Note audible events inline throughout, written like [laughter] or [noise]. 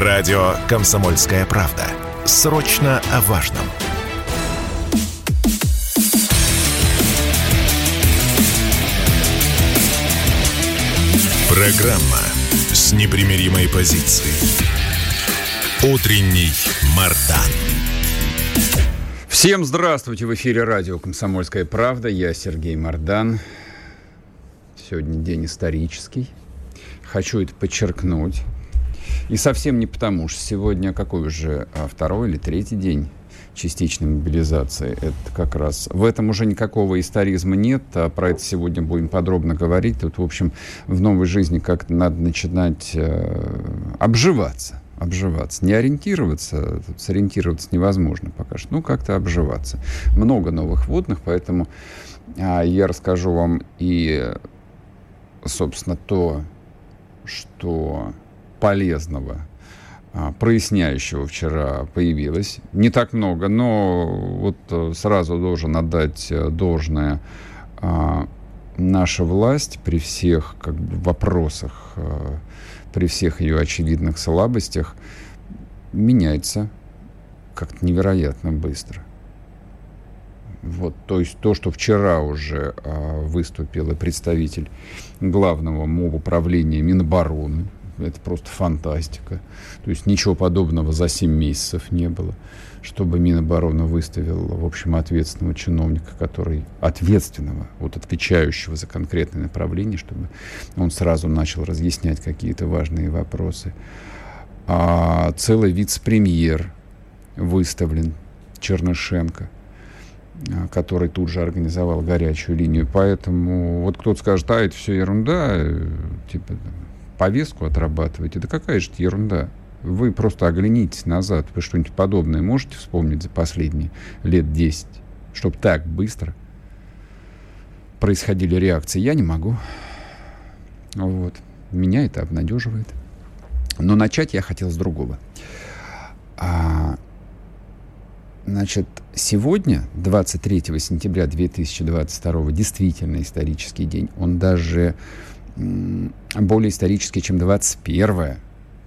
Радио «Комсомольская правда». Срочно о важном. Программа с непримиримой позицией. Утренний Мардан. Всем здравствуйте! В эфире радио «Комсомольская правда». Я Сергей Мардан. Сегодня день исторический. Хочу это подчеркнуть. И совсем не потому, что сегодня какой уже а, второй или третий день частичной мобилизации. Это как раз... В этом уже никакого историзма нет, а про это сегодня будем подробно говорить. Тут, в общем, в новой жизни как-то надо начинать э, обживаться. Обживаться. Не ориентироваться, сориентироваться невозможно пока что, ну, как-то обживаться. Много новых водных, поэтому э, я расскажу вам и, собственно, то, что полезного, а, проясняющего вчера появилось. Не так много, но вот э, сразу должен отдать э, должное а, наша власть при всех как бы, вопросах, э, при всех ее очевидных слабостях меняется как-то невероятно быстро. Вот, то есть то, что вчера уже а, выступил и представитель главного МОВ управления Минобороны, это просто фантастика. То есть ничего подобного за 7 месяцев не было, чтобы Минобороны выставил, в общем, ответственного чиновника, который ответственного, вот отвечающего за конкретное направление, чтобы он сразу начал разъяснять какие-то важные вопросы. А целый вице-премьер выставлен, Чернышенко, а, который тут же организовал горячую линию. Поэтому вот кто-то скажет, а это все ерунда, э, типа повестку отрабатываете. Да какая же ерунда. Вы просто оглянитесь назад. Вы что-нибудь подобное можете вспомнить за последние лет 10, чтобы так быстро происходили реакции? Я не могу. Вот. Меня это обнадеживает. Но начать я хотел с другого. А, значит, сегодня, 23 сентября 2022, действительно исторический день. Он даже более исторический, чем 21-е.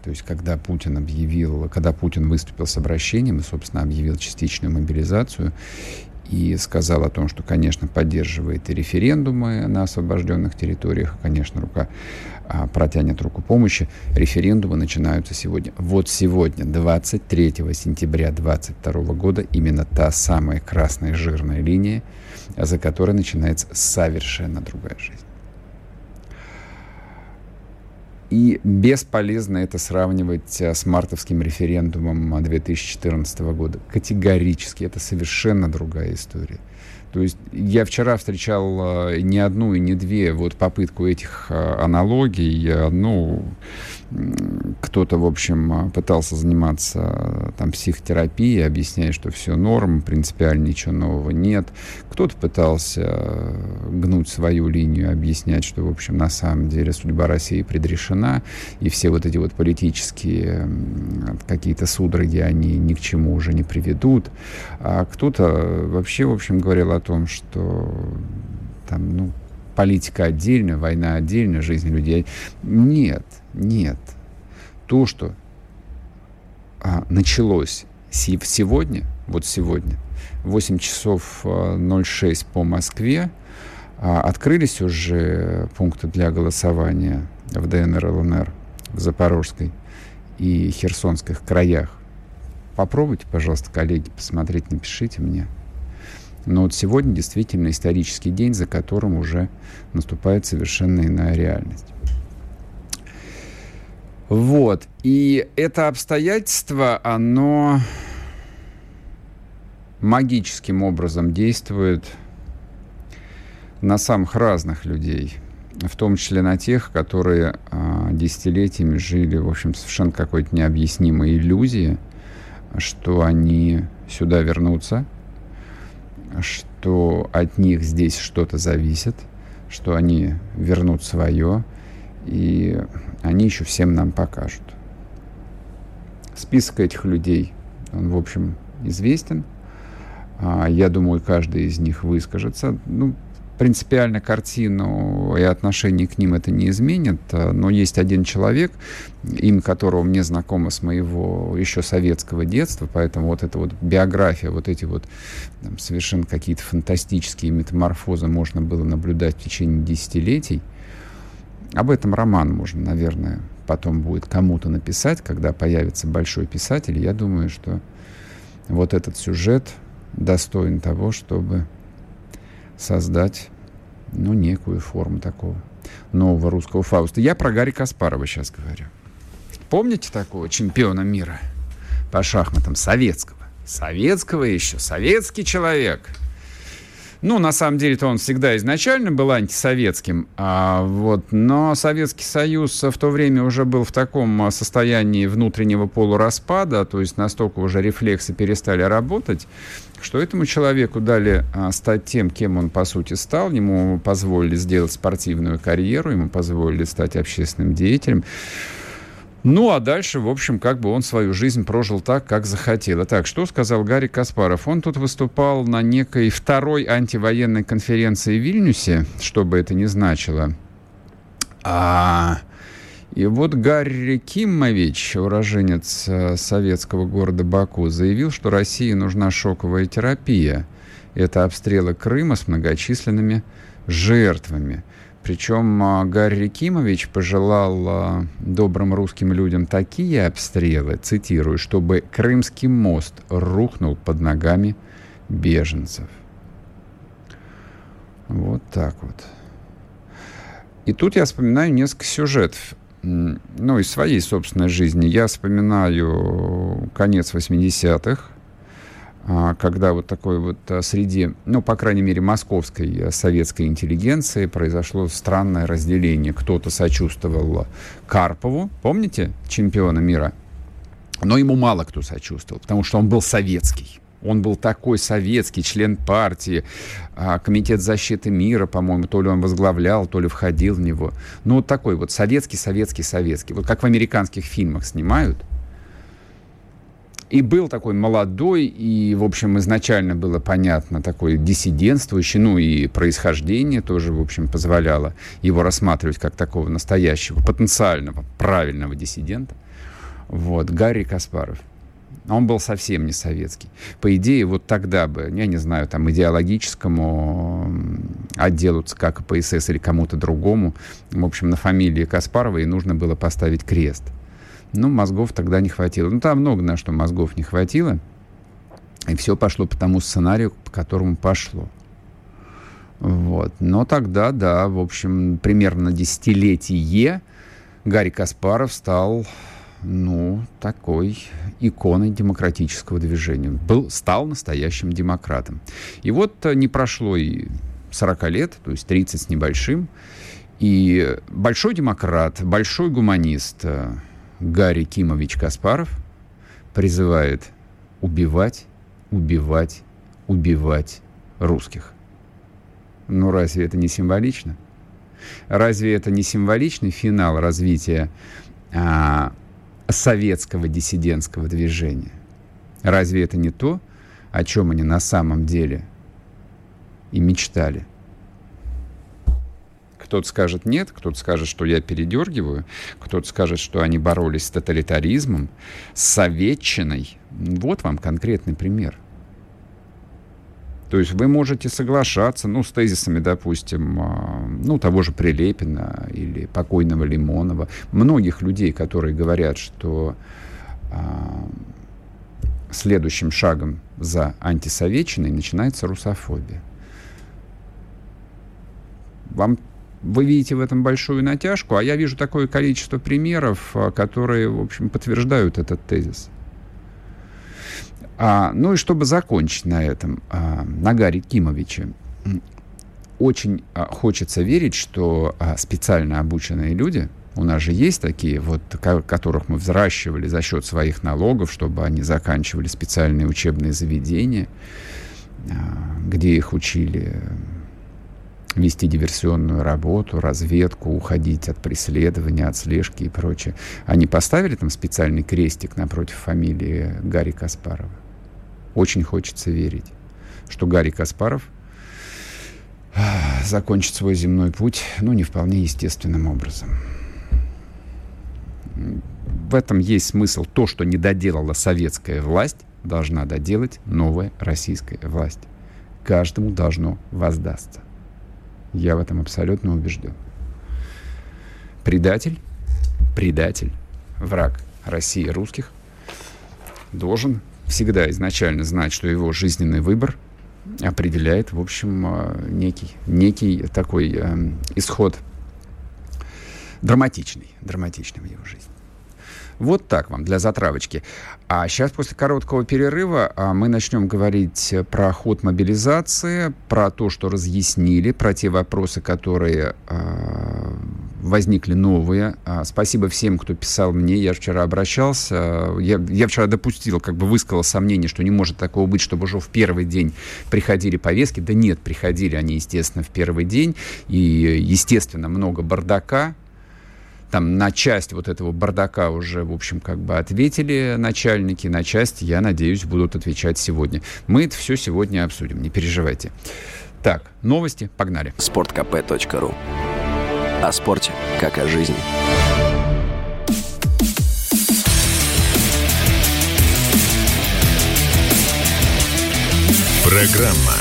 То есть, когда Путин объявил, когда Путин выступил с обращением и, собственно, объявил частичную мобилизацию и сказал о том, что, конечно, поддерживает и референдумы на освобожденных территориях, конечно, рука а, протянет руку помощи. Референдумы начинаются сегодня. Вот сегодня, 23 сентября 2022 года, именно та самая красная жирная линия, за которой начинается совершенно другая жизнь. И бесполезно это сравнивать э, с мартовским референдумом 2014 года. Категорически. Это совершенно другая история. То есть я вчера встречал э, не одну и не две вот попытку этих э, аналогий. Ну, кто-то, в общем, пытался заниматься там психотерапией, объясняя, что все норм, принципиально ничего нового нет. Кто-то пытался гнуть свою линию, объяснять, что, в общем, на самом деле судьба России предрешена, и все вот эти вот политические какие-то судороги, они ни к чему уже не приведут. А кто-то вообще, в общем, говорил о том, что там, ну, политика отдельно, война отдельно, жизнь людей. Нет, нет. То, что а, началось сегодня, вот сегодня, 8 часов 06 а, по Москве, а, открылись уже пункты для голосования в ДНР, ЛНР, в Запорожской и Херсонских краях. Попробуйте, пожалуйста, коллеги, посмотреть, напишите мне. Но вот сегодня действительно исторический день, за которым уже наступает совершенно иная реальность. Вот. И это обстоятельство, оно магическим образом действует на самых разных людей, в том числе на тех, которые а, десятилетиями жили, в общем, совершенно какой-то необъяснимой иллюзии, что они сюда вернутся – что от них здесь что-то зависит, что они вернут свое, и они еще всем нам покажут. Список этих людей, он, в общем, известен. А, я думаю, каждый из них выскажется. Ну, принципиально картину и отношение к ним это не изменит, но есть один человек, имя которого мне знакомо с моего еще советского детства, поэтому вот эта вот биография, вот эти вот там, совершенно какие-то фантастические метаморфозы можно было наблюдать в течение десятилетий. Об этом роман можно, наверное, потом будет кому-то написать, когда появится большой писатель. Я думаю, что вот этот сюжет достоин того, чтобы создать, ну, некую форму такого нового русского Фауста. Я про Гарри Каспарова сейчас говорю. Помните такого чемпиона мира по шахматам советского? Советского еще, советский человек – ну, на самом деле-то он всегда изначально был антисоветским, а, вот, но Советский Союз в то время уже был в таком состоянии внутреннего полураспада, то есть настолько уже рефлексы перестали работать, что этому человеку дали а, стать тем, кем он по сути стал, ему позволили сделать спортивную карьеру, ему позволили стать общественным деятелем. Ну, а дальше, в общем, как бы он свою жизнь прожил так, как захотел. Итак, что сказал Гарри Каспаров? Он тут выступал на некой второй антивоенной конференции в Вильнюсе, что бы это ни значило. А... И вот Гарри Кимович, уроженец э, советского города Баку, заявил, что России нужна шоковая терапия. Это обстрелы Крыма с многочисленными жертвами. Причем а, Гарри Кимович пожелал а, добрым русским людям такие обстрелы, цитирую, чтобы Крымский мост рухнул под ногами беженцев. Вот так вот. И тут я вспоминаю несколько сюжетов, ну, из своей собственной жизни. Я вспоминаю конец 80-х, а, когда вот такой вот а, среди, ну, по крайней мере, московской э, советской интеллигенции произошло странное разделение. Кто-то сочувствовал Карпову, помните, чемпиона мира? Но ему мало кто сочувствовал, потому что он был советский. Он был такой советский, член партии, а, комитет защиты мира, по-моему, то ли он возглавлял, то ли входил в него. Ну, вот такой вот советский, советский, советский. Вот как в американских фильмах снимают – и был такой молодой, и, в общем, изначально было понятно, такой диссидентствующий, ну и происхождение тоже, в общем, позволяло его рассматривать как такого настоящего, потенциального, правильного диссидента. Вот, Гарри Каспаров. Он был совсем не советский. По идее, вот тогда бы, я не знаю, там, идеологическому отделу ЦК КПСС или кому-то другому, в общем, на фамилии Каспарова и нужно было поставить крест – ну, мозгов тогда не хватило. Ну, там много на что мозгов не хватило. И все пошло по тому сценарию, по которому пошло. Вот. Но тогда, да, в общем, примерно десятилетие Гарри Каспаров стал, ну, такой иконой демократического движения. Был, стал настоящим демократом. И вот э, не прошло и 40 лет, то есть 30 с небольшим, и большой демократ, большой гуманист, э, Гарри Кимович Каспаров призывает убивать, убивать, убивать русских. Ну разве это не символично? Разве это не символичный финал развития а, советского диссидентского движения? Разве это не то, о чем они на самом деле и мечтали? Кто-то скажет нет, кто-то скажет, что я передергиваю, кто-то скажет, что они боролись с тоталитаризмом, с советчиной. Вот вам конкретный пример. То есть вы можете соглашаться, ну, с тезисами, допустим, а, ну, того же Прилепина или покойного Лимонова, многих людей, которые говорят, что а, следующим шагом за антисоветчиной начинается русофобия. Вам вы видите в этом большую натяжку, а я вижу такое количество примеров, а, которые, в общем, подтверждают этот тезис. А, ну и чтобы закончить на этом, а, на Гарри Кимовиче, очень а, хочется верить, что а, специально обученные люди, у нас же есть такие, вот, которых мы взращивали за счет своих налогов, чтобы они заканчивали специальные учебные заведения, где их учили вести диверсионную работу, разведку, уходить от преследования, от слежки и прочее. Они поставили там специальный крестик напротив фамилии Гарри Каспарова. Очень хочется верить, что Гарри Каспаров закончит свой земной путь, ну, не вполне естественным образом. В этом есть смысл. То, что не доделала советская власть, должна доделать новая российская власть. Каждому должно воздастся. Я в этом абсолютно убежден. Предатель, предатель, враг России и русских должен всегда изначально знать, что его жизненный выбор определяет, в общем, э, некий, некий такой э, исход драматичный, драматичный в его жизни. Вот так вам, для затравочки. А сейчас, после короткого перерыва, а, мы начнем говорить про ход мобилизации, про то, что разъяснили, про те вопросы, которые э, возникли новые. А, спасибо всем, кто писал мне. Я вчера обращался. Я, я вчера допустил, как бы высказал сомнение, что не может такого быть, чтобы уже в первый день приходили повестки. Да нет, приходили они, естественно, в первый день. И, естественно, много бардака там на часть вот этого бардака уже, в общем, как бы ответили начальники, на часть, я надеюсь, будут отвечать сегодня. Мы это все сегодня обсудим, не переживайте. Так, новости, погнали. sportkp.ru О спорте, как о жизни. Программа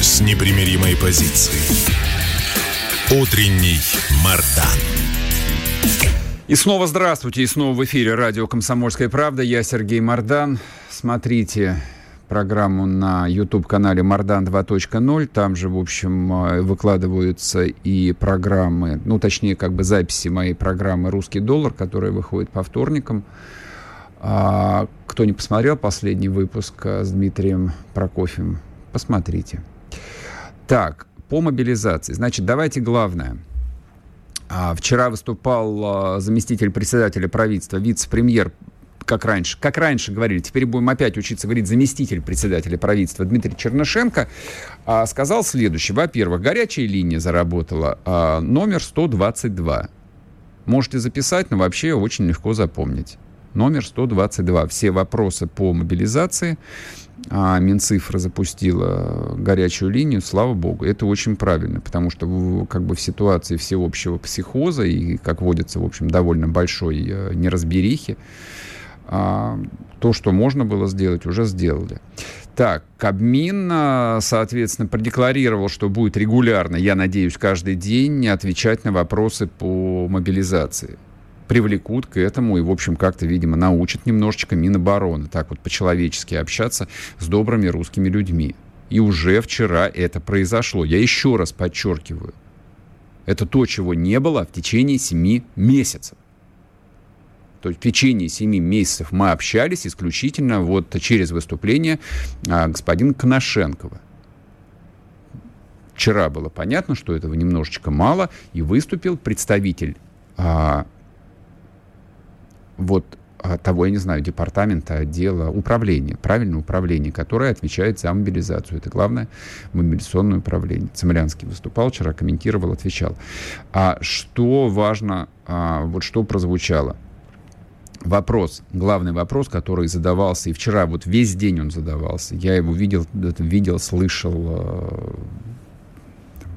с непримиримой позицией. Утренний Мардан. И снова здравствуйте, и снова в эфире радио «Комсомольская правда». Я Сергей Мордан. Смотрите программу на YouTube-канале «Мордан 2.0». Там же, в общем, э, выкладываются и программы, ну, точнее, как бы записи моей программы «Русский доллар», которая выходит по вторникам. А, кто не посмотрел последний выпуск э, с Дмитрием Прокофьевым, посмотрите. Так, по мобилизации. Значит, давайте главное – вчера выступал а, заместитель председателя правительства, вице-премьер как раньше, как раньше говорили, теперь будем опять учиться говорить заместитель председателя правительства Дмитрий Чернышенко, а, сказал следующее. Во-первых, горячая линия заработала номер 122. Можете записать, но вообще очень легко запомнить. Номер 122. Все вопросы по мобилизации а Минцифра запустила горячую линию, слава богу. Это очень правильно, потому что как бы в ситуации всеобщего психоза и, как водится, в общем, довольно большой э, неразберихи, а, то, что можно было сделать, уже сделали. Так, Кабмин, а, соответственно, продекларировал, что будет регулярно, я надеюсь, каждый день отвечать на вопросы по мобилизации привлекут к этому и, в общем, как-то, видимо, научат немножечко Минобороны так вот по-человечески общаться с добрыми русскими людьми. И уже вчера это произошло. Я еще раз подчеркиваю. Это то, чего не было в течение семи месяцев. То есть в течение семи месяцев мы общались исключительно вот через выступление а, господина Коношенкова. Вчера было понятно, что этого немножечко мало, и выступил представитель а, вот а, того, я не знаю, департамента, отдела управления, правильное управление, которое отвечает за мобилизацию. Это главное мобилизационное управление. Цемлянский выступал вчера, комментировал, отвечал. А что важно, а, вот что прозвучало? Вопрос, главный вопрос, который задавался, и вчера вот весь день он задавался, я его видел, видел, слышал, а,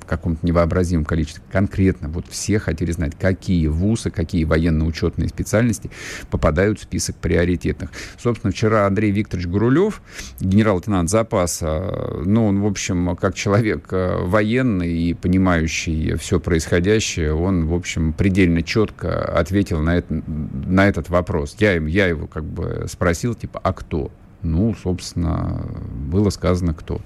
каком-то невообразимом количестве. Конкретно вот все хотели знать, какие вузы, какие военно-учетные специальности попадают в список приоритетных. Собственно, вчера Андрей Викторович Гурулев, генерал-лейтенант запаса, ну, он, в общем, как человек э, военный и понимающий все происходящее, он, в общем, предельно четко ответил на, это, на этот вопрос. Я, я его как бы спросил, типа, а кто? Ну, собственно, было сказано кто.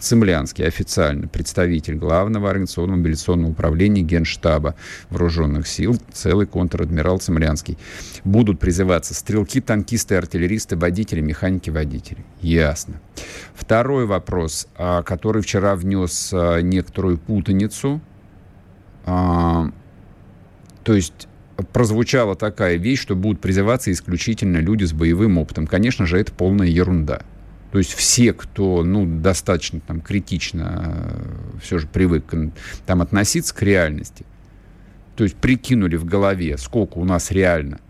Цемлянский, официально представитель главного организационного мобилизационного управления Генштаба Вооруженных сил, целый контр-адмирал Цемлянский. Будут призываться стрелки, танкисты, артиллеристы, водители, механики, водители. Ясно. Второй вопрос, а, который вчера внес а, некоторую путаницу. А, то есть прозвучала такая вещь, что будут призываться исключительно люди с боевым опытом. Конечно же, это полная ерунда. То есть все, кто ну, достаточно там, критично э, все же привык там, относиться к реальности, то есть прикинули в голове, сколько у нас реально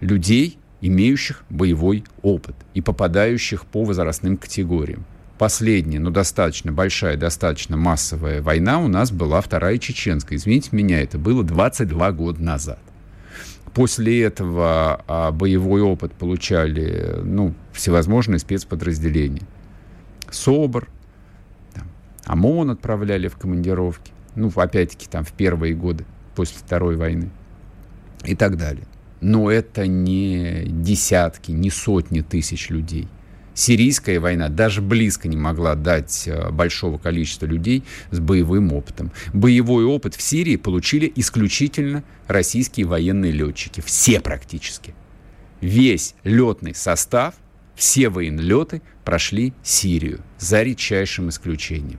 людей, имеющих боевой опыт и попадающих по возрастным категориям. Последняя, но достаточно большая, достаточно массовая война у нас была Вторая Чеченская. Извините меня, это было 22 года назад. После этого а, боевой опыт получали ну, всевозможные спецподразделения. СОБР, там, ОМОН отправляли в командировки. Ну, опять-таки, там в первые годы после Второй войны и так далее. Но это не десятки, не сотни тысяч людей – Сирийская война даже близко не могла дать э, большого количества людей с боевым опытом. Боевой опыт в Сирии получили исключительно российские военные летчики. Все практически. Весь летный состав, все военлеты прошли Сирию, за редчайшим исключением.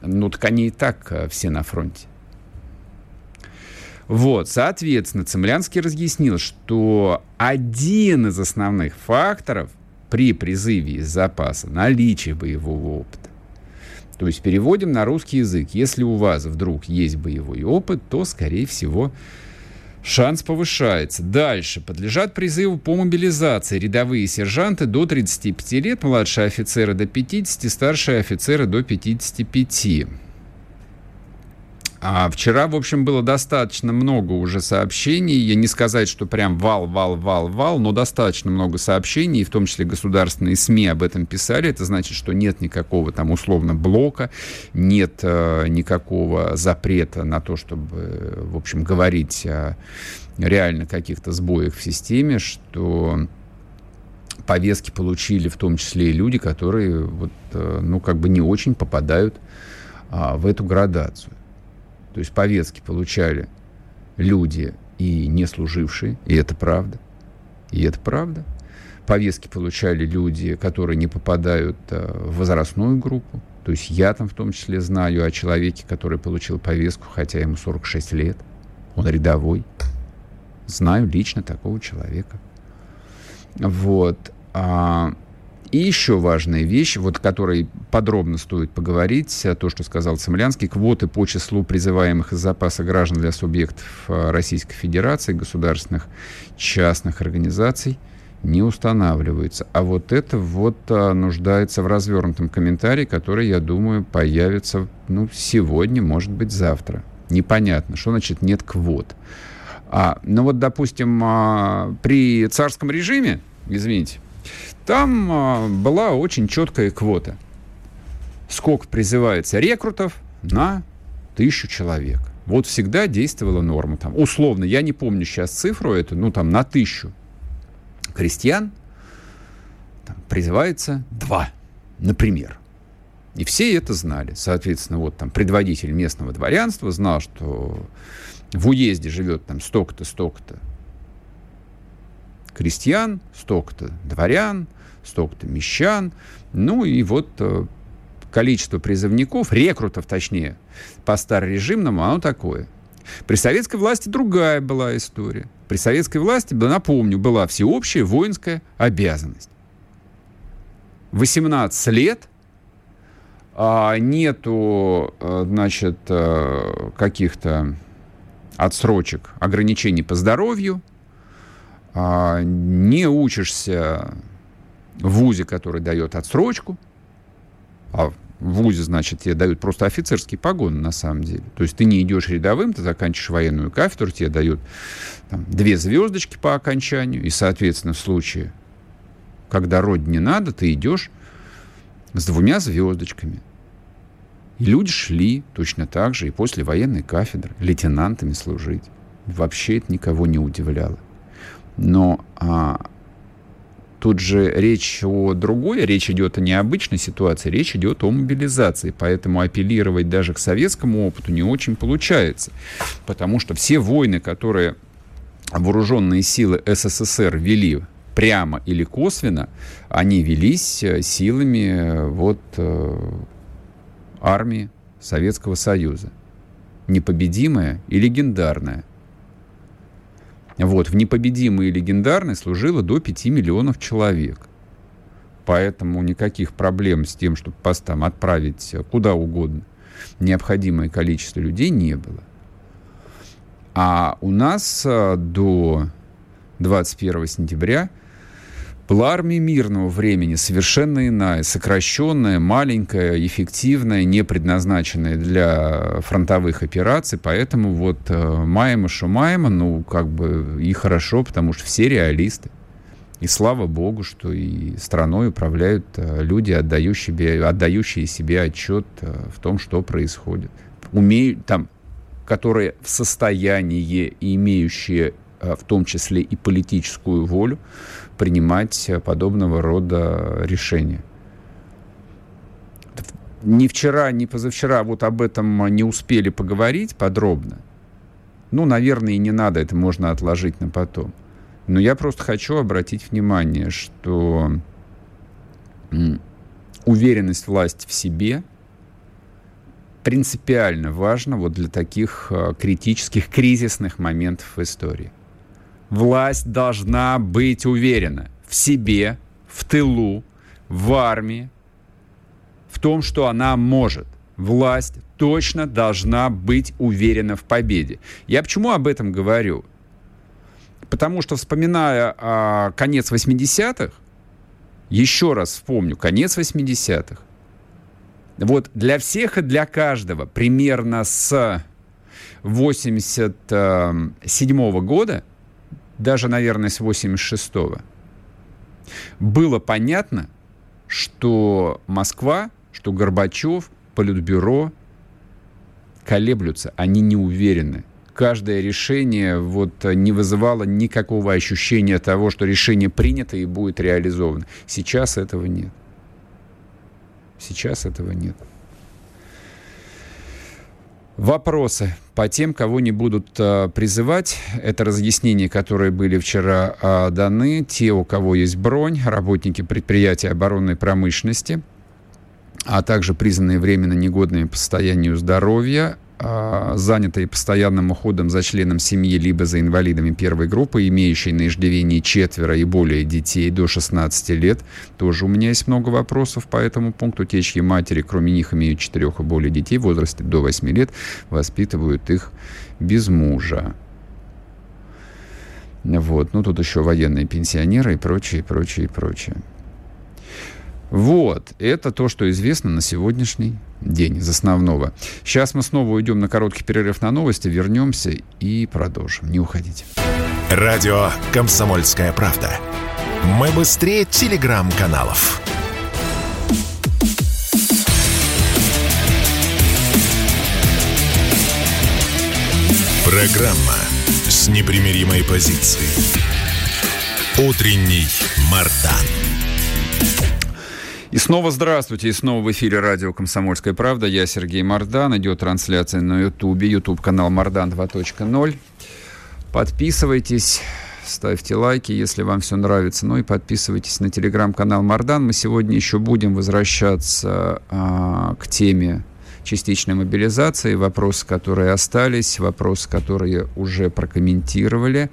Ну, так они и так э, все на фронте. Вот, соответственно, Цемлянский разъяснил, что один из основных факторов при призыве из запаса наличие боевого опыта. То есть переводим на русский язык. Если у вас вдруг есть боевой опыт, то, скорее всего, шанс повышается. Дальше. Подлежат призыву по мобилизации рядовые сержанты до 35 лет, младшие офицеры до 50, старшие офицеры до 55. А вчера, в общем, было достаточно много уже сообщений. Я не сказать, что прям вал, вал, вал, вал, но достаточно много сообщений, в том числе государственные СМИ об этом писали. Это значит, что нет никакого там условно блока, нет э, никакого запрета на то, чтобы, в общем, говорить о реально каких-то сбоях в системе, что повестки получили в том числе и люди, которые вот, э, ну, как бы не очень попадают а, в эту градацию. То есть повестки получали люди и не служившие, и это правда. И это правда. Повестки получали люди, которые не попадают э, в возрастную группу. То есть я там в том числе знаю о человеке, который получил повестку, хотя ему 46 лет. Он рядовой. Знаю лично такого человека. Вот. И еще важная вещь, вот которой подробно стоит поговорить, э, то, что сказал Цемлянский, квоты по числу призываемых из запаса граждан для субъектов э, Российской Федерации, государственных, частных организаций не устанавливаются. А вот это вот а, нуждается в развернутом комментарии, который, я думаю, появится ну, сегодня, может быть, завтра. Непонятно, что значит нет квот. А, ну вот, допустим, при царском режиме, извините, там а, была очень четкая квота. Сколько призывается рекрутов на тысячу человек. Вот всегда действовала норма. Там, условно, я не помню сейчас цифру эту, ну там на тысячу крестьян там, призывается два, например. И все это знали. Соответственно, вот там предводитель местного дворянства знал, что в уезде живет там столько-то, столько-то крестьян, столько-то дворян, столько-то мещан. Ну и вот э, количество призывников, рекрутов точнее, по старорежимному, оно такое. При советской власти другая была история. При советской власти, да, напомню, была всеобщая воинская обязанность. 18 лет а нету, э, значит, э, каких-то отсрочек, ограничений по здоровью, не учишься в ВУЗе, который дает отсрочку, а в ВУЗе, значит, тебе дают просто офицерские погоны на самом деле. То есть ты не идешь рядовым, ты заканчиваешь военную кафедру, тебе дают там, две звездочки по окончанию, и, соответственно, в случае, когда родине надо, ты идешь с двумя звездочками. И люди шли точно так же и после военной кафедры лейтенантами служить. Вообще это никого не удивляло. Но а, тут же речь о другой, речь идет о необычной ситуации, речь идет о мобилизации, поэтому апеллировать даже к советскому опыту не очень получается, потому что все войны, которые вооруженные силы СССР вели прямо или косвенно, они велись э, силами э, вот э, армии Советского Союза. Непобедимая и легендарная. Вот, в непобедимой и легендарной служило до 5 миллионов человек. Поэтому никаких проблем с тем, чтобы постам отправить куда угодно необходимое количество людей не было. А у нас э, до 21 сентября Была армия мирного времени, совершенно иная, сокращенная, маленькая, эффективная, не предназначенная для фронтовых операций, поэтому вот э, Майма Шумайма, ну, как бы и хорошо, потому что все реалисты. И слава богу, что и страной управляют э, люди, отдающие себе, отдающие себе отчет э, в том, что происходит. Умеют, там, которые в состоянии имеющие в том числе и политическую волю принимать подобного рода решения. Ни вчера, ни позавчера вот об этом не успели поговорить подробно. Ну, наверное, и не надо, это можно отложить на потом. Но я просто хочу обратить внимание, что уверенность власти в себе принципиально важна вот для таких а, критических, кризисных моментов в истории. Власть должна быть уверена в себе, в тылу, в армии, в том, что она может. Власть точно должна быть уверена в победе. Я почему об этом говорю? Потому что, вспоминая а, конец 80-х, еще раз вспомню, конец 80-х, вот для всех и для каждого примерно с 87 -го года, даже, наверное, с 86 -го, было понятно, что Москва, что Горбачев, Политбюро колеблются, они не уверены каждое решение вот не вызывало никакого ощущения того, что решение принято и будет реализовано. Сейчас этого нет. Сейчас этого нет. Вопросы по тем, кого не будут а, призывать. Это разъяснения, которые были вчера а, даны. Те, у кого есть бронь, работники предприятия оборонной промышленности, а также признанные временно негодными по состоянию здоровья, занятые постоянным уходом за членом семьи либо за инвалидами первой группы, имеющие на иждивении четверо и более детей до 16 лет. Тоже у меня есть много вопросов по этому пункту. Те, чьи матери, кроме них, имеют четырех и более детей в возрасте до 8 лет, воспитывают их без мужа. Вот. Ну, тут еще военные пенсионеры и прочее, прочее, прочее. Вот, это то, что известно на сегодняшний день из основного. Сейчас мы снова уйдем на короткий перерыв на новости, вернемся и продолжим. Не уходите. Радио «Комсомольская правда». Мы быстрее телеграм-каналов. Программа с непримиримой позицией. Утренний Мардан. И снова здравствуйте, и снова в эфире радио «Комсомольская правда». Я Сергей Мордан. Идет трансляция на Ютубе, Ютуб-канал Мордан 2.0. Подписывайтесь, ставьте лайки, если вам все нравится. Ну и подписывайтесь на телеграм-канал Мардан. Мы сегодня еще будем возвращаться а, к теме частичной мобилизации, вопросы, которые остались, вопросы, которые уже прокомментировали.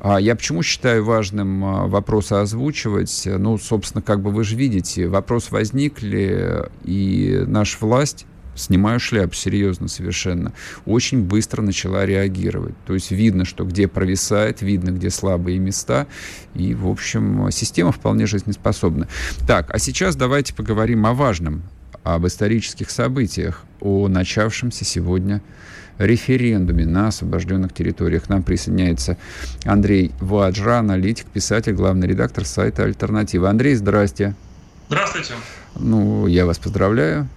А я почему считаю важным а, вопросы озвучивать? Ну, собственно, как бы вы же видите, вопрос возникли, и наша власть снимаю шляпу, серьезно совершенно, очень быстро начала реагировать. То есть видно, что где провисает, видно, где слабые места, и, в общем, система вполне жизнеспособна. Так, а сейчас давайте поговорим о важном, об исторических событиях, о начавшемся сегодня референдуме на освобожденных территориях. К нам присоединяется Андрей Ваджра, аналитик, писатель, главный редактор сайта «Альтернатива». Андрей, здрасте. Здравствуйте. Ну, я вас поздравляю.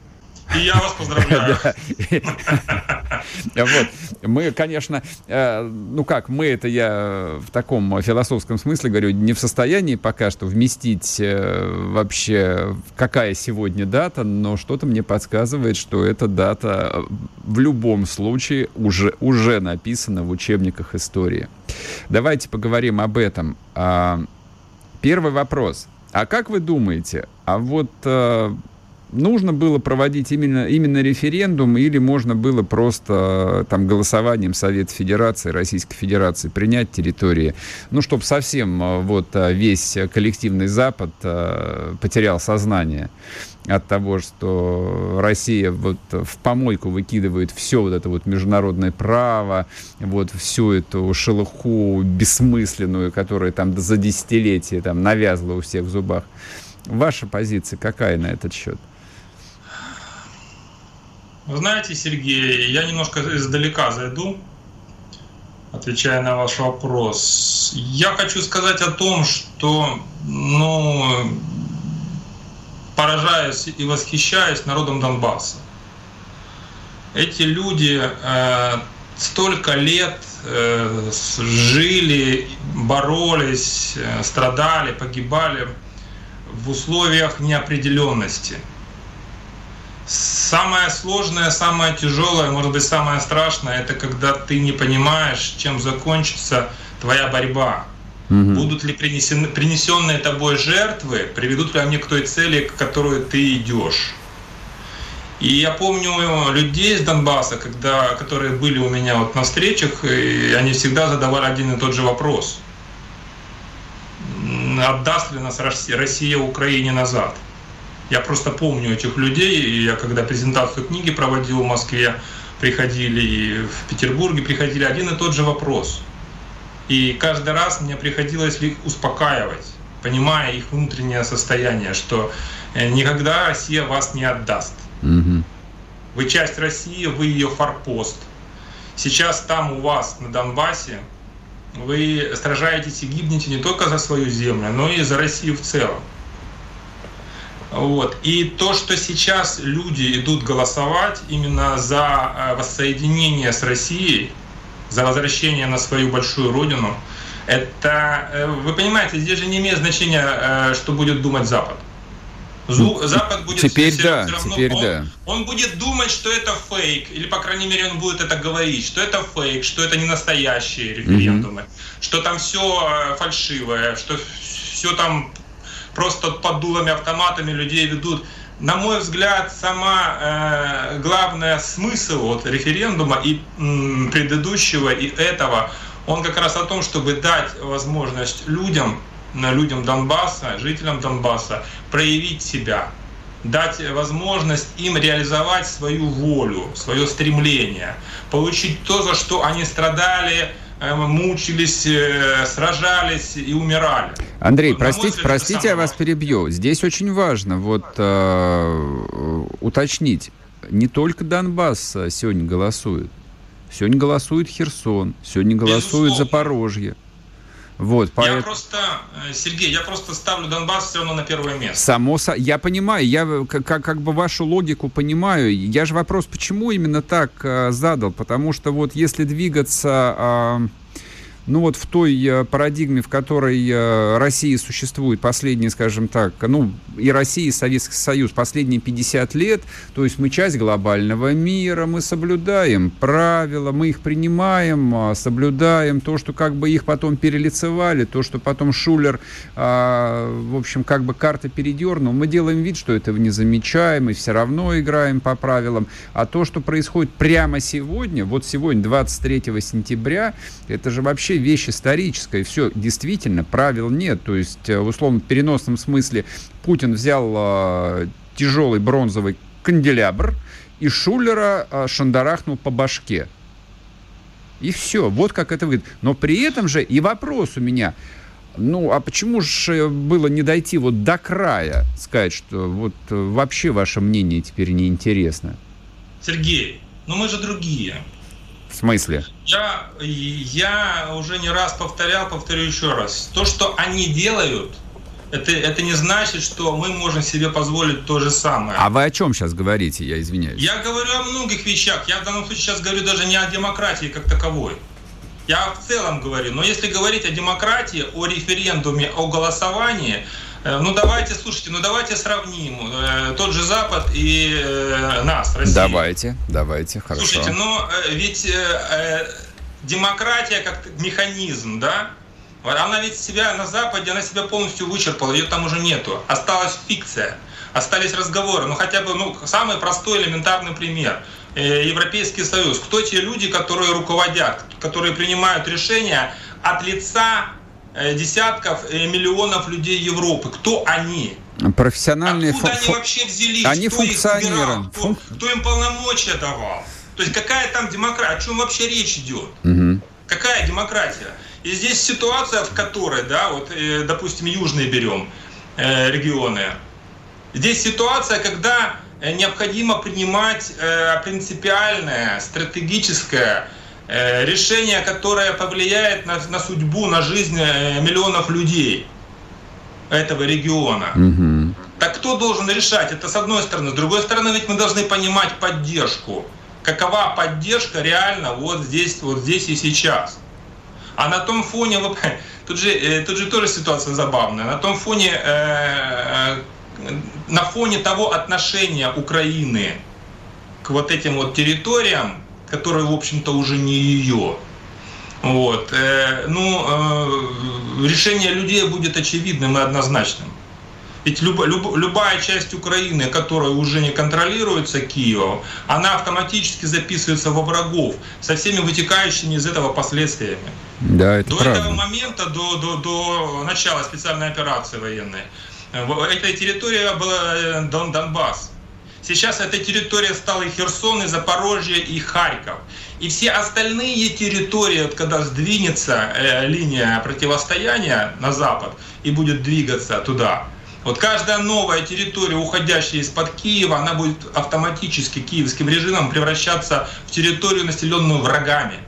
И я вас поздравляю. [laughs] Вот. Мы, конечно, э, ну как, мы это я в таком философском смысле говорю, не в состоянии пока что вместить э, вообще, какая сегодня дата, но что-то мне подсказывает, что эта дата в любом случае уже, уже написана в учебниках истории. Давайте поговорим об этом. А, первый вопрос. А как вы думаете, а вот э, нужно было проводить именно, именно референдум или можно было просто там голосованием Совета Федерации, Российской Федерации принять территории, ну, чтобы совсем вот весь коллективный Запад потерял сознание от того, что Россия вот в помойку выкидывает все вот это вот международное право, вот всю эту шелуху бессмысленную, которая там за десятилетия там навязла у всех в зубах. Ваша позиция какая на этот счет? Вы знаете, Сергей, я немножко издалека зайду, отвечая на ваш вопрос. Я хочу сказать о том, что ну, поражаюсь и восхищаюсь народом Донбасса. Эти люди э, столько лет э, жили, боролись, э, страдали, погибали в условиях неопределенности. Самое сложное, самое тяжелое, может быть, самое страшное, это когда ты не понимаешь, чем закончится твоя борьба. Угу. Будут ли принесены, принесенные тобой жертвы, приведут ли они к той цели, к которой ты идешь. И я помню людей из Донбасса, когда, которые были у меня вот на встречах, и они всегда задавали один и тот же вопрос. Отдаст ли нас Россия, Россия Украине назад? Я просто помню этих людей, и я когда презентацию книги проводил в Москве, приходили и в Петербурге приходили один и тот же вопрос. И каждый раз мне приходилось их успокаивать, понимая их внутреннее состояние, что э, никогда Россия вас не отдаст. Угу. Вы часть России, вы ее форпост. Сейчас там у вас, на Донбассе, вы сражаетесь и гибнете не только за свою землю, но и за Россию в целом. Вот. И то, что сейчас люди идут голосовать именно за э, воссоединение с Россией, за возвращение на свою большую родину, это, э, вы понимаете, здесь же не имеет значения, э, что будет думать Запад. Ну, Запад будет теперь все, да, все равно, теперь он, да. он будет думать, что это фейк, или по крайней мере он будет это говорить, что это фейк, что это не настоящие референдумы, угу. что там все фальшивое, что все там просто под дулами автоматами людей ведут. На мой взгляд, сама э, главная смысл вот референдума и м, предыдущего и этого, он как раз о том, чтобы дать возможность людям, людям Донбасса, жителям Донбасса проявить себя, дать возможность им реализовать свою волю, свое стремление, получить то, за что они страдали, мучились, э, сражались и умирали. Андрей, вот, простите, взгляд, простите, я вас перебью. Здесь очень важно вот э, уточнить. Не только Донбасс сегодня голосует. Сегодня голосует Херсон, сегодня голосует Безусловно. Запорожье. Вот, поэтому... Я просто, э, Сергей, я просто ставлю Донбасс все равно на первое место. Само я понимаю, я как, как бы вашу логику понимаю. Я же вопрос, почему именно так э, задал? Потому что вот если двигаться... Э, ну вот в той э, парадигме, в которой э, Россия существует последние, скажем так, ну и Россия, и Советский Союз последние 50 лет, то есть мы часть глобального мира, мы соблюдаем правила, мы их принимаем, а, соблюдаем то, что как бы их потом перелицевали, то, что потом Шулер, а, в общем, как бы карты передернул, мы делаем вид, что этого не замечаем и все равно играем по правилам, а то, что происходит прямо сегодня, вот сегодня, 23 сентября, это же вообще вещь историческая. Все, действительно, правил нет. То есть, э, в условно переносном смысле, Путин взял э, тяжелый бронзовый канделябр и Шулера э, шандарахнул по башке. И все. Вот как это выглядит. Но при этом же и вопрос у меня. Ну, а почему же было не дойти вот до края, сказать, что вот э, вообще ваше мнение теперь не интересно? Сергей, ну мы же другие. В смысле? Я, я уже не раз повторял, повторю еще раз. То, что они делают, это, это не значит, что мы можем себе позволить то же самое. А вы о чем сейчас говорите, я извиняюсь? Я говорю о многих вещах. Я в данном случае сейчас говорю даже не о демократии как таковой. Я в целом говорю. Но если говорить о демократии, о референдуме, о голосовании, ну давайте, слушайте, ну давайте сравним э, тот же Запад и э, нас, Россию. Давайте, давайте, хорошо. Слушайте, но ведь демократия как механизм, да, Она ведь себя на Западе, она себя полностью вычерпала, ее там уже нету. Осталась фикция, остались разговоры. Ну хотя бы, ну, самый простой элементарный пример. Э, Европейский Союз. Кто те люди, которые руководят, которые принимают решения от лица э, десятков э, миллионов людей Европы? Кто они? Профессиональные Откуда они вообще взялись? Они кто функционеры. Их? Кто, кто им полномочия давал? То есть какая там демократия? О чем вообще речь идет? Угу. Какая демократия? И здесь ситуация, в которой, да, вот, э, допустим, южные берем э, регионы. Здесь ситуация, когда э, необходимо принимать э, принципиальное, стратегическое э, решение, которое повлияет на, на судьбу, на жизнь э, миллионов людей этого региона. Угу. Так кто должен решать? Это с одной стороны. С другой стороны, ведь мы должны понимать поддержку. Какова поддержка реально вот здесь, вот здесь и сейчас. А на том фоне, [laughs] тут же, э, тут же тоже ситуация забавная, на том фоне, э, на фоне того отношения Украины к вот этим вот территориям, которые, в общем-то, уже не ее, вот, э, ну, э, решение людей будет очевидным и однозначным. Ведь люб, люб, любая часть Украины, которая уже не контролируется Киевом, она автоматически записывается во врагов со всеми вытекающими из этого последствиями. Да, это до правда. этого момента, до, до, до начала специальной операции военной, эта территория была э, Дон, Донбасс. Сейчас эта территория стала и Херсон, и Запорожье, и Харьков. И все остальные территории, вот когда сдвинется э, линия противостояния на запад и будет двигаться туда, вот каждая новая территория, уходящая из-под Киева, она будет автоматически киевским режимом превращаться в территорию, населенную врагами.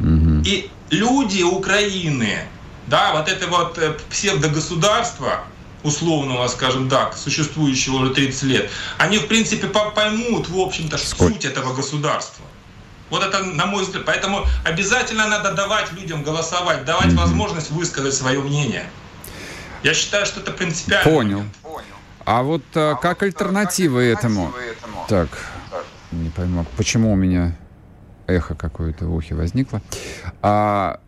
Угу. И люди Украины, да, вот это вот э, псевдогосударство, условного, скажем так, существующего уже 30 лет, они, в принципе, поймут, в общем-то, Сколько? суть этого государства. Вот это, на мой взгляд, поэтому обязательно надо давать людям голосовать, давать Мгм. возможность высказать свое мнение. Я считаю, что это принципиально. Понял. А вот э, как альтернатива этому? Так, не пойму, почему у меня эхо какое-то в ухе возникло. А,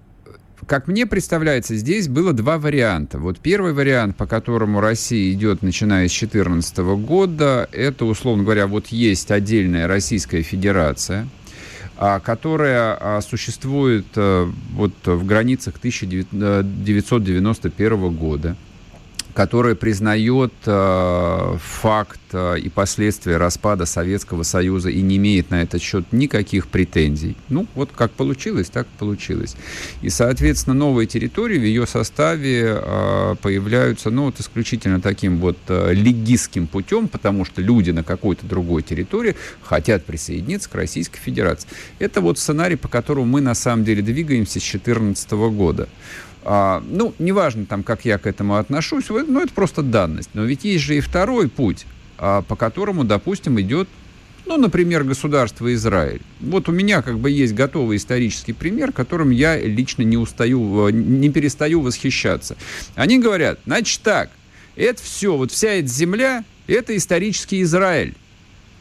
как мне представляется, здесь было два варианта. Вот первый вариант, по которому Россия идет, начиная с 2014 года, это, условно говоря, вот есть отдельная Российская Федерация, а, которая а, существует а, вот в границах 1991 года которая признает э, факт э, и последствия распада Советского Союза и не имеет на этот счет никаких претензий. Ну, вот как получилось, так получилось. И, соответственно, новые территории в ее составе э, появляются, ну, вот исключительно таким вот э, легистским путем, потому что люди на какой-то другой территории хотят присоединиться к Российской Федерации. Это вот сценарий, по которому мы на самом деле двигаемся с 2014 года. А, ну, неважно там, как я к этому отношусь, но это просто данность. Но ведь есть же и второй путь, а, по которому, допустим, идет, ну, например, государство Израиль. Вот у меня как бы есть готовый исторический пример, которым я лично не устаю, не перестаю восхищаться. Они говорят, значит так, это все, вот вся эта земля, это исторический Израиль.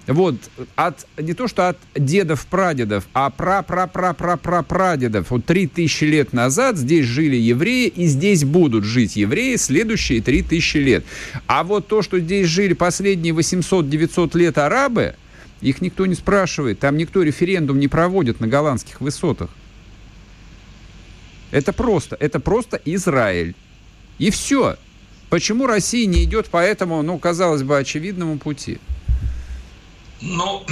Вот, от, не то что от дедов-прадедов, а пра-пра-пра-пра-пра-прадедов. Вот три тысячи лет назад здесь жили евреи, и здесь будут жить евреи следующие три тысячи лет. А вот то, что здесь жили последние 800-900 лет арабы, их никто не спрашивает. Там никто референдум не проводит на голландских высотах. Это просто, это просто Израиль. И все. Почему Россия не идет по этому, ну, казалось бы, очевидному пути? Ну, [clears throat]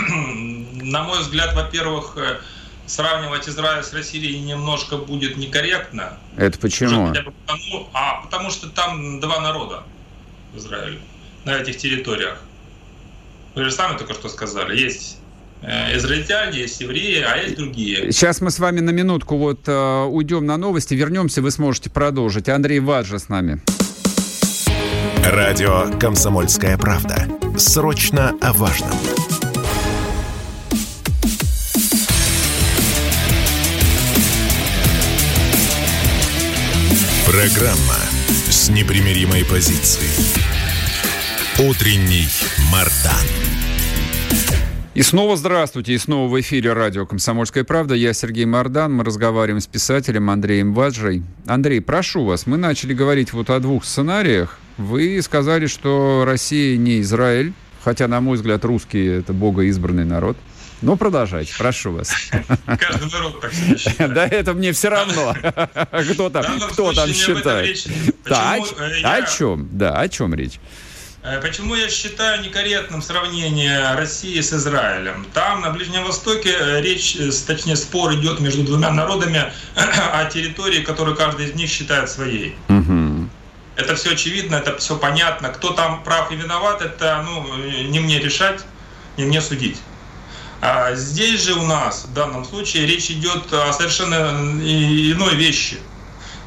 на мой взгляд, во-первых, э, сравнивать Израиль с Россией немножко будет некорректно. Это почему? Уже хотя бы потому, а потому что там два народа в Израиле, на этих территориях. Вы же сами только что сказали, есть э, израильтяне, есть евреи, а есть другие. Сейчас мы с вами на минутку вот э, уйдем на новости, вернемся, вы сможете продолжить. Андрей Ваджа с нами. Радио «Комсомольская правда». Срочно о важном. Программа с непримиримой позицией. Утренний Мардан. И снова здравствуйте, и снова в эфире радио «Комсомольская правда». Я Сергей Мордан, мы разговариваем с писателем Андреем Ваджей. Андрей, прошу вас, мы начали говорить вот о двух сценариях. Вы сказали, что Россия не Израиль, хотя, на мой взгляд, русские – это богоизбранный народ. Ну, продолжайте, прошу вас. Каждый народ так считает. Да это мне все равно, кто там, кто там считает. Да, э, о чем? Да, о чем речь? Э, почему я считаю некорректным сравнение России с Израилем? Там, на Ближнем Востоке, э, речь, точнее, спор идет между двумя народами [clears throat] о территории, которую каждый из них считает своей. Угу. Это все очевидно, это все понятно. Кто там прав и виноват, это ну, не мне решать, не мне судить. А здесь же у нас, в данном случае, речь идет о совершенно иной вещи.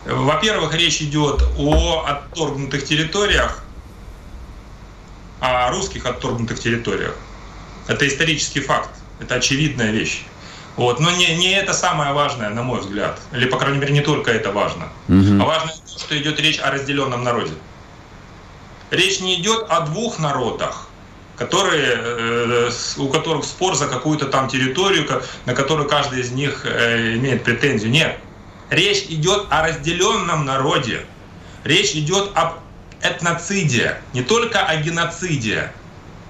Во-первых, речь идет о отторгнутых территориях, о русских отторгнутых территориях. Это исторический факт, это очевидная вещь. Вот. Но не, не это самое важное, на мой взгляд. Или, по крайней мере, не только это важно. Мгм. А важно, то, что идет речь о разделенном народе. Речь не идет о двух народах, которые, э, у которых спор за какую-то там территорию, на которую каждый из них э, имеет претензию. Нет. Речь идет о разделенном народе. Речь идет об этноциде, не только о геноциде,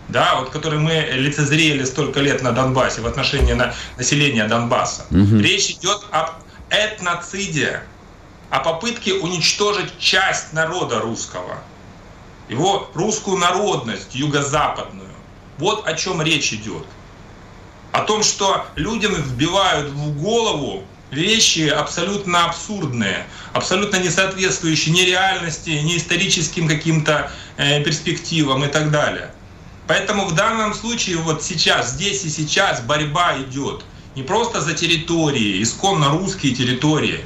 да, вот который мы лицезрели столько лет на Донбассе в отношении на населения Донбасса. Мгм. Речь идет об этноциде, о попытке уничтожить часть народа русского, его русскую народность юго-западную. Вот о чем речь идет. О том, что людям вбивают в голову вещи абсолютно абсурдные, абсолютно не соответствующие ни реальности, ни историческим каким-то э, перспективам и так далее. Поэтому в данном случае вот сейчас, здесь и сейчас борьба идет не просто за территории, исконно русские территории.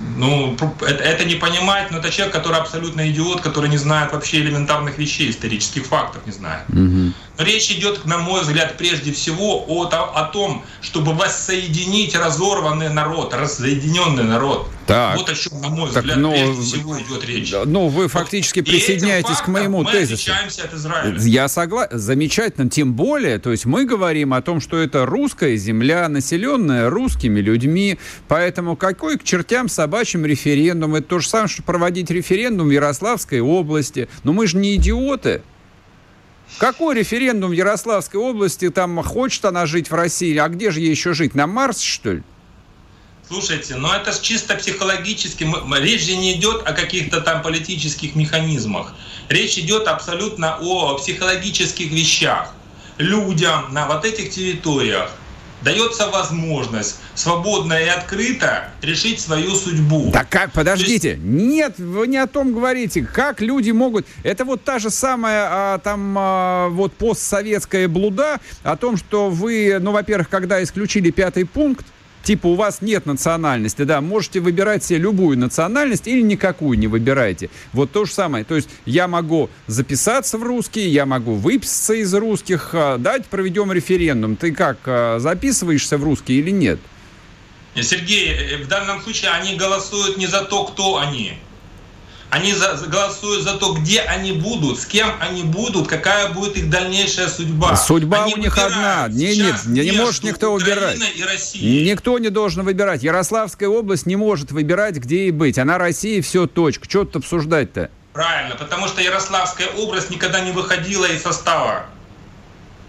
Ну, это, не понимать, но это человек, который абсолютно идиот, который не знает вообще элементарных вещей, исторических фактов не знает. Мгм. Речь идет, на мой взгляд, прежде всего о, о том, чтобы воссоединить разорванный народ, разъединенный народ. Так. Вот о чем, на мой Так, взгляд, ну, прежде всего идет речь. Ну, вы фактически этим присоединяетесь к моему мы тезису. отличаемся от Израиля. Я согласен. Замечательно. Тем более, то есть мы говорим о том, что это русская земля, населенная русскими людьми. Поэтому какой к чертям собачьим референдум? Это то же самое, что проводить референдум в Ярославской области. Но мы же не идиоты. Какой референдум в Ярославской области? Там хочет она жить в России, а где же ей еще жить? На Марсе, что ли? Слушайте, но это ж чисто психологически. Речь же не идет о каких-то там политических механизмах. Речь идет абсолютно о психологических вещах. Людям на вот этих территориях дается возможность свободно и открыто решить свою судьбу. Да как, подождите, нет, вы не о том говорите. Как люди могут... Это вот та же самая а, там а, вот постсоветская блуда о том, что вы, ну, во-первых, когда исключили пятый пункт, Типа у вас нет национальности, да, можете выбирать себе любую национальность или никакую не выбирайте. Вот то же самое. То есть я могу записаться в русские, я могу выписаться из русских, а, давайте проведем референдум. Ты как, а, записываешься в русские или нет? Сергей, э, в данном случае они голосуют не за то, кто они. Они за- за- голосуют за то, где они будут, с кем они будут, какая будет их дальнейшая судьба. Судьба Они у них одна. Не, нет, не между может никто выбирать. Украиной и Россией. Никто не должен выбирать. Ярославская область не может выбирать, где ей быть. Она Россия, все, точка. Что тут обсуждать-то? Правильно, потому что Ярославская область никогда не выходила из состава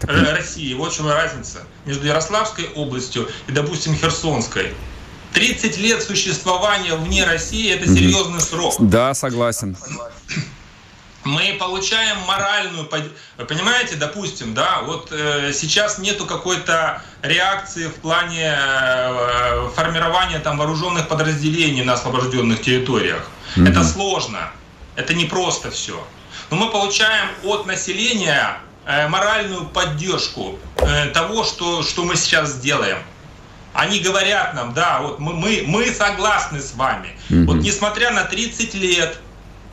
Р- России. Вот в чем разница между Ярославской областью и, допустим, Херсонской. 30 лет существования вне России – это серьезный срок. Да, согласен. мы получаем моральную, понимаете, допустим, да, вот э, сейчас нету какой-то реакции в плане э, формирования там вооруженных подразделений на освобожденных территориях. Это сложно, это не просто все. Но мы получаем от населения э, моральную поддержку э, того, что, что мы сейчас сделаем. Они говорят нам, да, вот мы, мы, мы согласны с вами. Мгм. Вот несмотря на 30 лет,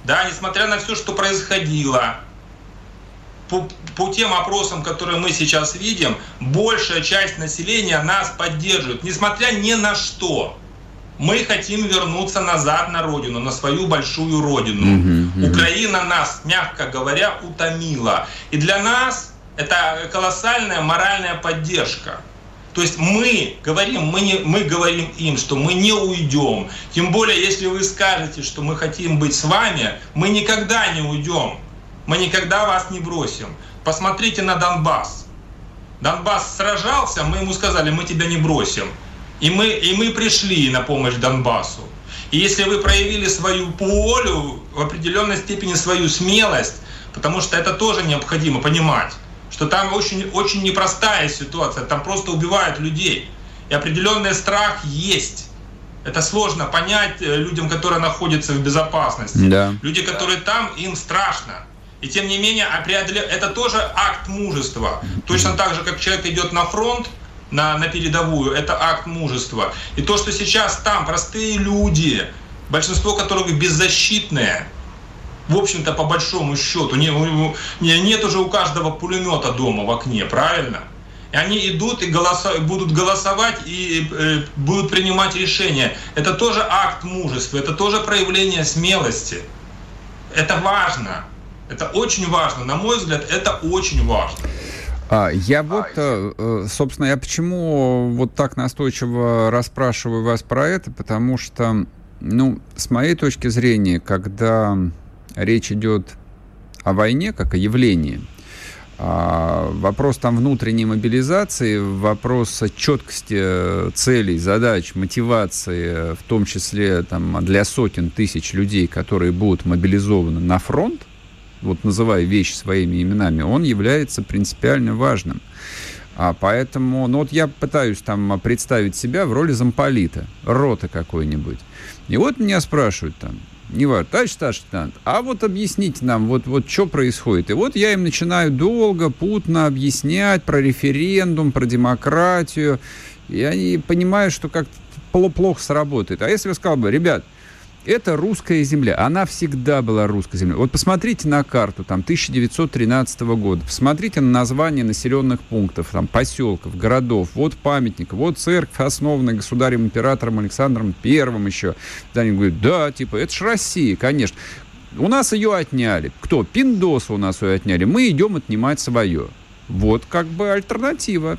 да, несмотря на все, что происходило, по, по тем опросам, которые мы сейчас видим, большая часть населения нас поддерживает, несмотря ни на что. Мы хотим вернуться назад на родину, на свою большую родину. Мгм, мгм. Украина нас, мягко говоря, утомила. И для нас это колоссальная моральная поддержка. То есть мы говорим, мы, не, мы говорим им, что мы не уйдем. Тем более, если вы скажете, что мы хотим быть с вами, мы никогда не уйдем. Мы никогда вас не бросим. Посмотрите на Донбасс. Донбасс сражался, мы ему сказали, мы тебя не бросим. И мы, и мы пришли на помощь Донбассу. И если вы проявили свою волю, в определенной степени свою смелость, потому что это тоже необходимо понимать, что там очень, очень непростая ситуация, там просто убивают людей. И определенный страх есть. Это сложно понять э, людям, которые находятся в безопасности. Да. Люди, которые там, им страшно. И тем не менее, это тоже акт мужества. Точно так же, как человек идет на фронт, на, на передовую, это акт мужества. И то, что сейчас там простые люди, большинство которых беззащитные, в общем-то, по большому счету, не, не, нет уже у каждого пулемета дома в окне, правильно? И они идут и голоса, будут голосовать и э, будут принимать решения. Это тоже акт мужества, это тоже проявление смелости. Это важно. Это очень важно. На мой взгляд, это очень важно. А, я вот, э, э, собственно, я почему вот так настойчиво расспрашиваю вас про это, потому что, ну, с моей точки зрения, когда речь идет о войне как о явлении, а, вопрос там внутренней мобилизации, вопрос четкости целей, задач, мотивации, в том числе там, для сотен тысяч людей, которые будут мобилизованы на фронт, вот называя вещи своими именами, он является принципиально важным. А поэтому, ну вот я пытаюсь там представить себя в роли замполита, рота какой-нибудь. И вот меня спрашивают там, не важно, товарищ старший лейтенант, а вот объясните нам, вот, вот что происходит. И вот я им начинаю долго, путно объяснять про референдум, про демократию, и они понимают, что как-то плохо сработает. А если я сказал бы, ребят, это русская земля. Она всегда была русской землей. Вот посмотрите на карту там 1913 года. Посмотрите на названия населенных пунктов, там поселков, городов. Вот памятник, вот церковь, основанная государем-императором Александром Первым еще. Да, они говорят, да, типа, это ж Россия, конечно. У нас ее отняли. Кто? Пиндоса у нас ее отняли. Мы идем отнимать свое. Вот как бы альтернатива.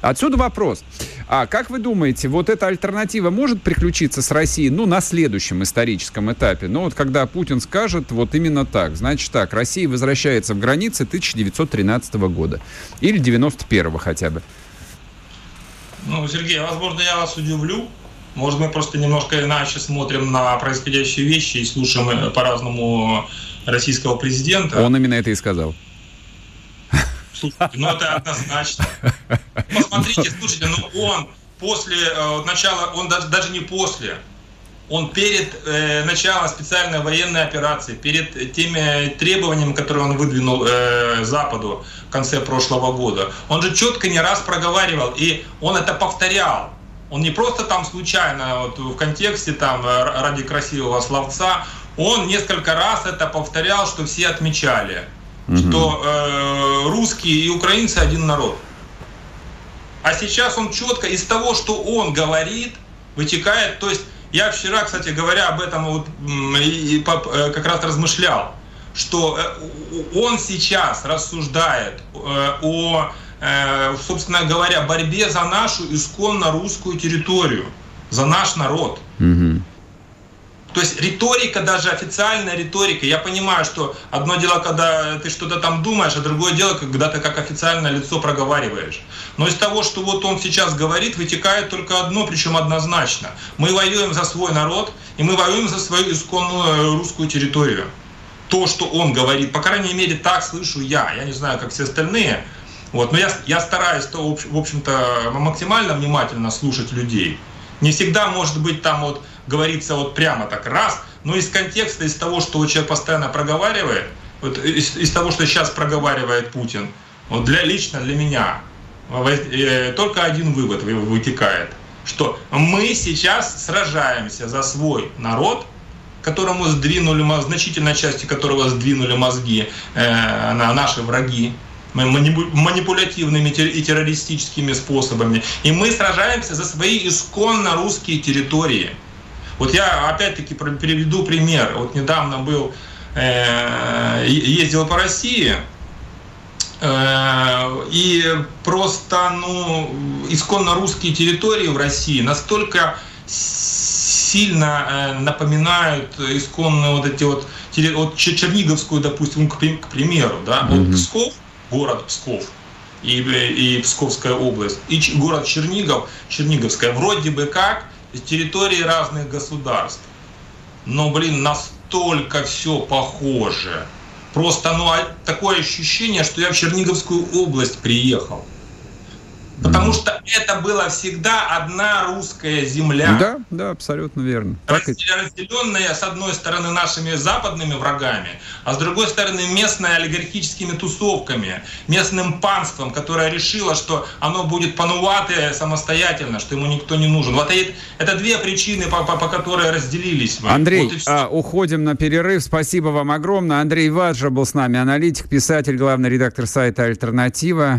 Отсюда вопрос. А как вы думаете, вот эта альтернатива может приключиться с Россией, ну, на следующем историческом этапе? Ну, вот когда Путин скажет вот именно так, значит так, Россия возвращается в границы 1913 года. Или 91 хотя бы. Ну, Сергей, возможно, я вас удивлю. Может, мы просто немножко иначе смотрим на происходящие вещи и слушаем э, по-разному российского президента. Он именно это и сказал. Слушайте, ну это однозначно. Посмотрите, [laughs] слушайте, ну он после э, начала, он даже, даже не после, он перед э, началом специальной военной операции, перед теми требованиями, которые он выдвинул э, Западу в конце прошлого года, он же четко не раз проговаривал, и он это повторял. Он не просто там случайно вот, в контексте там э, ради красивого словца, он несколько раз это повторял, что все отмечали угу. что э, русские и украинцы один народ. А сейчас он четко из того, что он говорит, вытекает, то есть я вчера, кстати говоря, об этом вот и, и, э, как раз размышлял, что э, он сейчас рассуждает э, о, собственно говоря, борьбе за нашу исконно русскую территорию, за наш народ. Угу. То есть риторика, даже официальная риторика, я понимаю, что одно дело, когда ты что-то там думаешь, а другое дело, когда ты как официальное лицо проговариваешь. Но из того, что вот он сейчас говорит, вытекает только одно, причем однозначно. Мы воюем за свой народ, и мы воюем за свою исконную русскую территорию. То, что он говорит, по крайней мере, так слышу я. Я не знаю, как все остальные. Вот, но я, я стараюсь, то, в общем-то, максимально внимательно слушать людей. Не всегда может быть там вот говорится вот прямо так раз, но из контекста, из того, что человек постоянно проговаривает, вот из, из того, что сейчас проговаривает Путин, вот для, лично для меня э, только один вывод вытекает, что мы сейчас сражаемся за свой народ, которому сдвинули, значительной части которого сдвинули мозги э, на наши враги, манипулятивными и террористическими способами. И мы сражаемся за свои исконно русские территории. Вот я опять-таки приведу пример. Вот недавно был, э, ездил по России, Э, и просто, ну, исконно русские территории в России настолько сильно э, напоминают исконные вот эти вот, вот Черниговскую, допустим, к, примеру, да, mm-hmm. вот Псков, город Псков, и, и Псковская область, и город Чернигов, Черниговская, вроде бы как территории разных государств. Но, блин, настолько все похоже. Просто ну, а, такое ощущение, что я в Черниговскую область приехал. Потому что это была всегда одна русская земля. Да, да, абсолютно верно. Разделенная, с одной стороны, нашими западными врагами, а с другой стороны, местной олигархическими тусовками, местным панством, которое решило, что оно будет пануватое самостоятельно, что ему никто не нужен. Вот это, это две причины, по, по, по которой разделились мы. Андрей, вот а, уходим на перерыв. Спасибо вам огромное. Андрей Ваджа был с нами, аналитик, писатель, главный редактор сайта «Альтернатива».